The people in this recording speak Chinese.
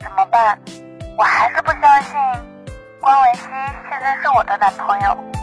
怎么办？我还是不相信关文熙现在是我的男朋友。